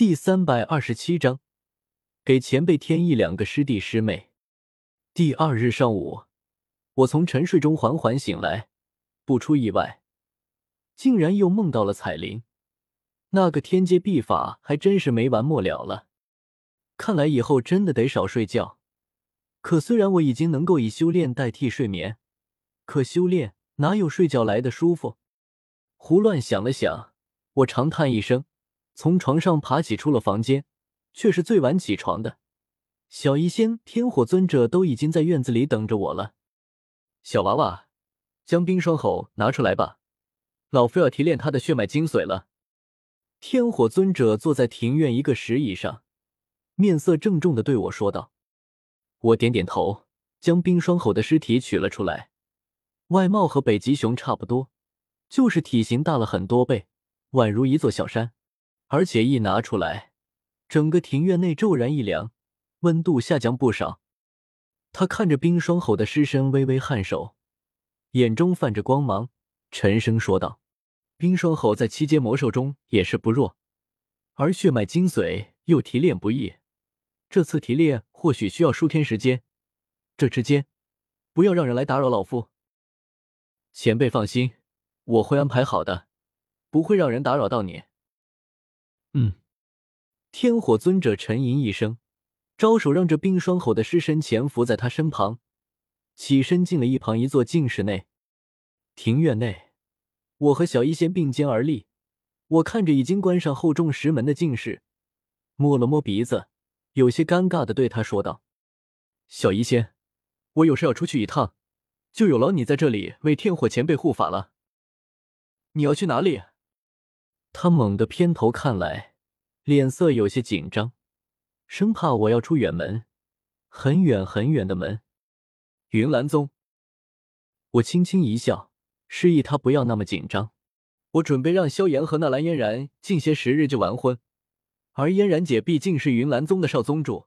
第三百二十七章，给前辈添一两个师弟师妹。第二日上午，我从沉睡中缓缓醒来，不出意外，竟然又梦到了彩铃。那个天阶秘法还真是没完没了了。看来以后真的得少睡觉。可虽然我已经能够以修炼代替睡眠，可修炼哪有睡觉来的舒服？胡乱想了想，我长叹一声。从床上爬起，出了房间，却是最晚起床的。小医仙、天火尊者都已经在院子里等着我了。小娃娃，将冰霜吼拿出来吧，老夫要提炼他的血脉精髓了。天火尊者坐在庭院一个石椅上，面色郑重的对我说道。我点点头，将冰霜吼的尸体取了出来。外貌和北极熊差不多，就是体型大了很多倍，宛如一座小山。而且一拿出来，整个庭院内骤然一凉，温度下降不少。他看着冰霜吼的尸身，微微颔首，眼中泛着光芒，沉声说道：“冰霜吼在七阶魔兽中也是不弱，而血脉精髓又提炼不易，这次提炼或许需要数天时间。这之间，不要让人来打扰老夫。前辈放心，我会安排好的，不会让人打扰到你。”嗯，天火尊者沉吟一声，招手让这冰霜吼的尸身潜伏在他身旁，起身进了一旁一座静室内。庭院内，我和小医仙并肩而立，我看着已经关上厚重石门的静室，摸了摸鼻子，有些尴尬的对他说道：“小医仙，我有事要出去一趟，就有劳你在这里为天火前辈护法了。你要去哪里？”他猛地偏头看来，脸色有些紧张，生怕我要出远门，很远很远的门。云岚宗，我轻轻一笑，示意他不要那么紧张。我准备让萧炎和那蓝嫣然近些时日就完婚，而嫣然姐毕竟是云岚宗的少宗主，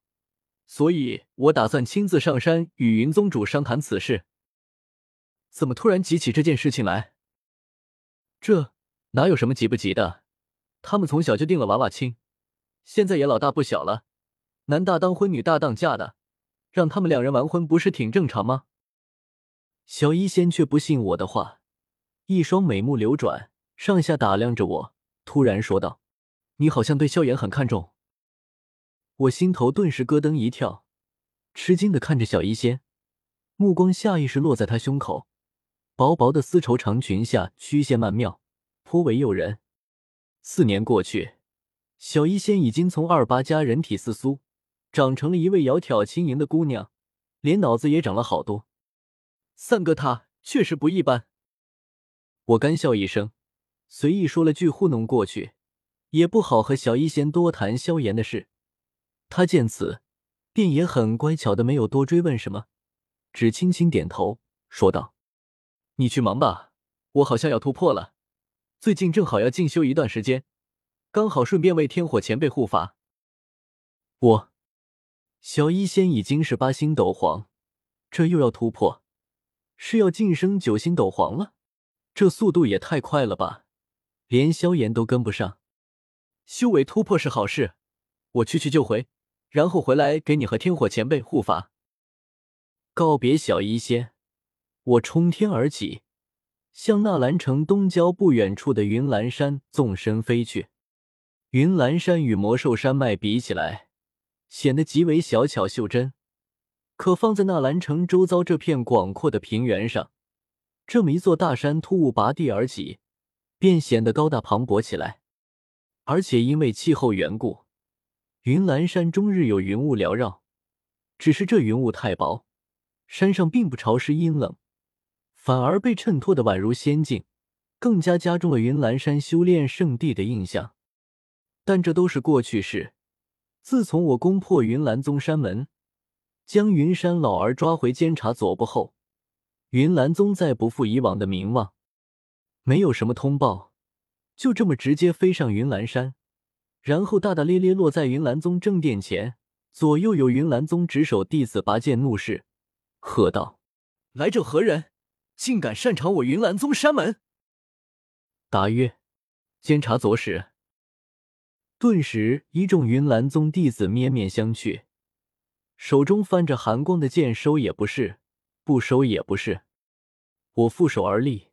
所以我打算亲自上山与云宗主商谈此事。怎么突然急起这件事情来？这。哪有什么急不急的？他们从小就定了娃娃亲，现在也老大不小了，男大当婚，女大当嫁的，让他们两人完婚不是挺正常吗？小医仙却不信我的话，一双美目流转，上下打量着我，突然说道：“你好像对萧炎很看重。”我心头顿时咯噔一跳，吃惊的看着小医仙，目光下意识落在他胸口，薄薄的丝绸长裙下曲线曼妙。颇为诱人。四年过去，小医仙已经从二八加人体似酥，长成了一位窈窕轻盈的姑娘，连脑子也长了好多。三哥他确实不一般。我干笑一声，随意说了句糊弄过去，也不好和小医仙多谈萧炎的事。他见此，便也很乖巧的没有多追问什么，只轻轻点头说道：“你去忙吧，我好像要突破了。”最近正好要进修一段时间，刚好顺便为天火前辈护法。我小医仙已经是八星斗皇，这又要突破，是要晋升九星斗皇了？这速度也太快了吧，连萧炎都跟不上。修为突破是好事，我去去就回，然后回来给你和天火前辈护法。告别小医仙，我冲天而起。向纳兰城东郊不远处的云岚山纵身飞去。云岚山与魔兽山脉比起来，显得极为小巧袖珍。可放在纳兰城周遭这片广阔的平原上，这么一座大山突兀拔地而起，便显得高大磅礴起来。而且因为气候缘故，云岚山终日有云雾缭绕。只是这云雾太薄，山上并不潮湿阴冷。反而被衬托的宛如仙境，更加加重了云岚山修炼圣地的印象。但这都是过去式。自从我攻破云岚宗山门，将云山老儿抓回监察左部后，云岚宗再不复以往的名望。没有什么通报，就这么直接飞上云岚山，然后大大咧咧落在云岚宗正殿前。左右有云岚宗值守弟子拔剑怒视，喝道：“来者何人？”竟敢擅闯我云岚宗山门！答曰：监察左使。顿时，一众云岚宗弟子面面相觑，手中泛着寒光的剑收也不是，不收也不是。我负手而立，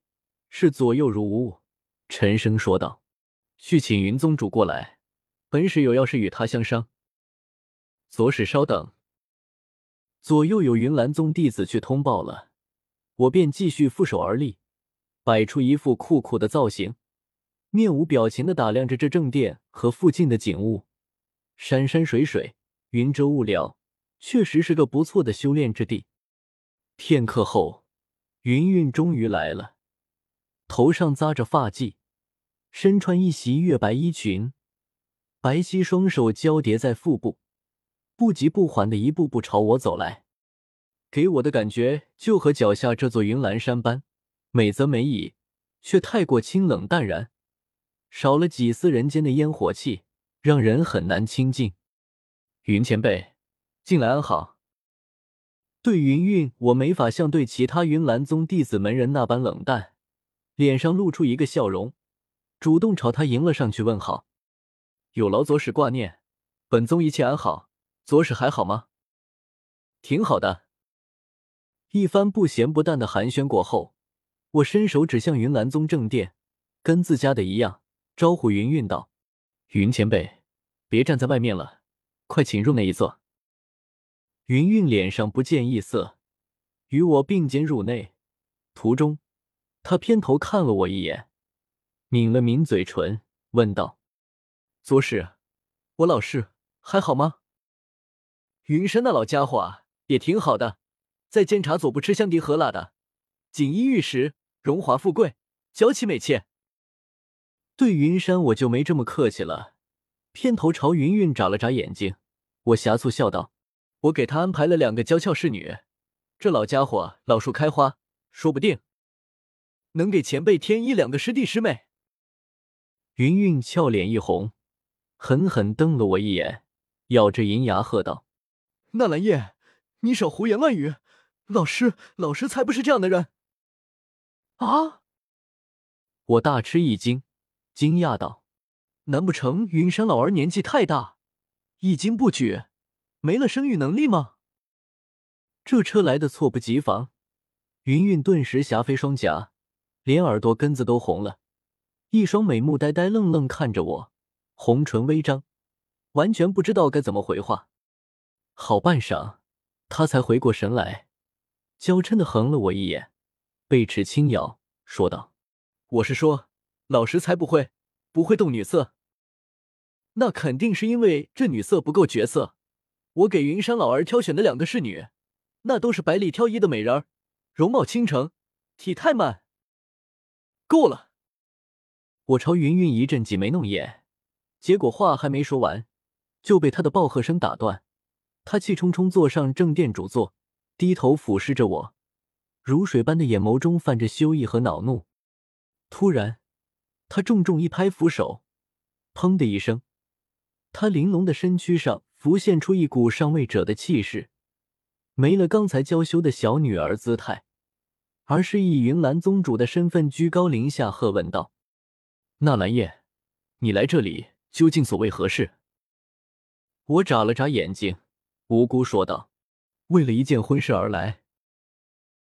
视左右如无物，沉声说道：“去请云宗主过来，本使有要事与他相商。”左使稍等。左右有云岚宗弟子去通报了，我便继续负手而立，摆出一副酷酷的造型。面无表情的打量着这正殿和附近的景物，山山水水，云遮雾缭，确实是个不错的修炼之地。片刻后，云韵终于来了，头上扎着发髻，身穿一袭月白衣裙，白皙双手交叠在腹部，不急不缓的一步步朝我走来，给我的感觉就和脚下这座云岚山般，美则美矣，却太过清冷淡然。少了几丝人间的烟火气，让人很难亲近。云前辈，近来安好？对云韵，我没法像对其他云岚宗弟子门人那般冷淡，脸上露出一个笑容，主动朝他迎了上去问好。有劳左使挂念，本宗一切安好，左使还好吗？挺好的。一番不咸不淡的寒暄过后，我伸手指向云岚宗正殿，跟自家的一样。招呼云韵道：“云前辈，别站在外面了，快请入内一坐。”云韵脸上不见异色，与我并肩入内。途中，他偏头看了我一眼，抿了抿嘴唇，问道：“左使，我老师还好吗？”云山那老家伙，也挺好的，在监察左部吃香迪喝辣的，锦衣玉食，荣华富贵，娇妻美妾。对云山我就没这么客气了，偏头朝云韵眨了眨眼睛，我呷醋笑道：“我给他安排了两个娇俏侍女，这老家伙老树开花，说不定能给前辈添一两个师弟师妹。”云韵俏脸一红，狠狠瞪了我一眼，咬着银牙喝道：“纳兰叶，你少胡言乱语！老师，老师才不是这样的人！”啊！我大吃一惊。惊讶道：“难不成云山老儿年纪太大，一经不举，没了生育能力吗？”这车来的猝不及防，云云顿时霞飞双颊，连耳朵根子都红了，一双美目呆呆愣愣看着我，红唇微张，完全不知道该怎么回话。好半晌，他才回过神来，娇嗔的横了我一眼，背齿轻咬，说道：“我是说。”老师才不会，不会动女色。那肯定是因为这女色不够绝色。我给云山老儿挑选的两个侍女，那都是百里挑一的美人儿，容貌倾城，体态满。够了！我朝云云一阵挤眉弄眼，结果话还没说完，就被他的暴喝声打断。他气冲冲坐上正殿主座，低头俯视着我，如水般的眼眸中泛着羞意和恼怒。突然。他重重一拍扶手，砰的一声，他玲珑的身躯上浮现出一股上位者的气势，没了刚才娇羞的小女儿姿态，而是以云岚宗主的身份居高临下喝问道：“纳兰叶，你来这里究竟所为何事？”我眨了眨眼睛，无辜说道：“为了一件婚事而来。”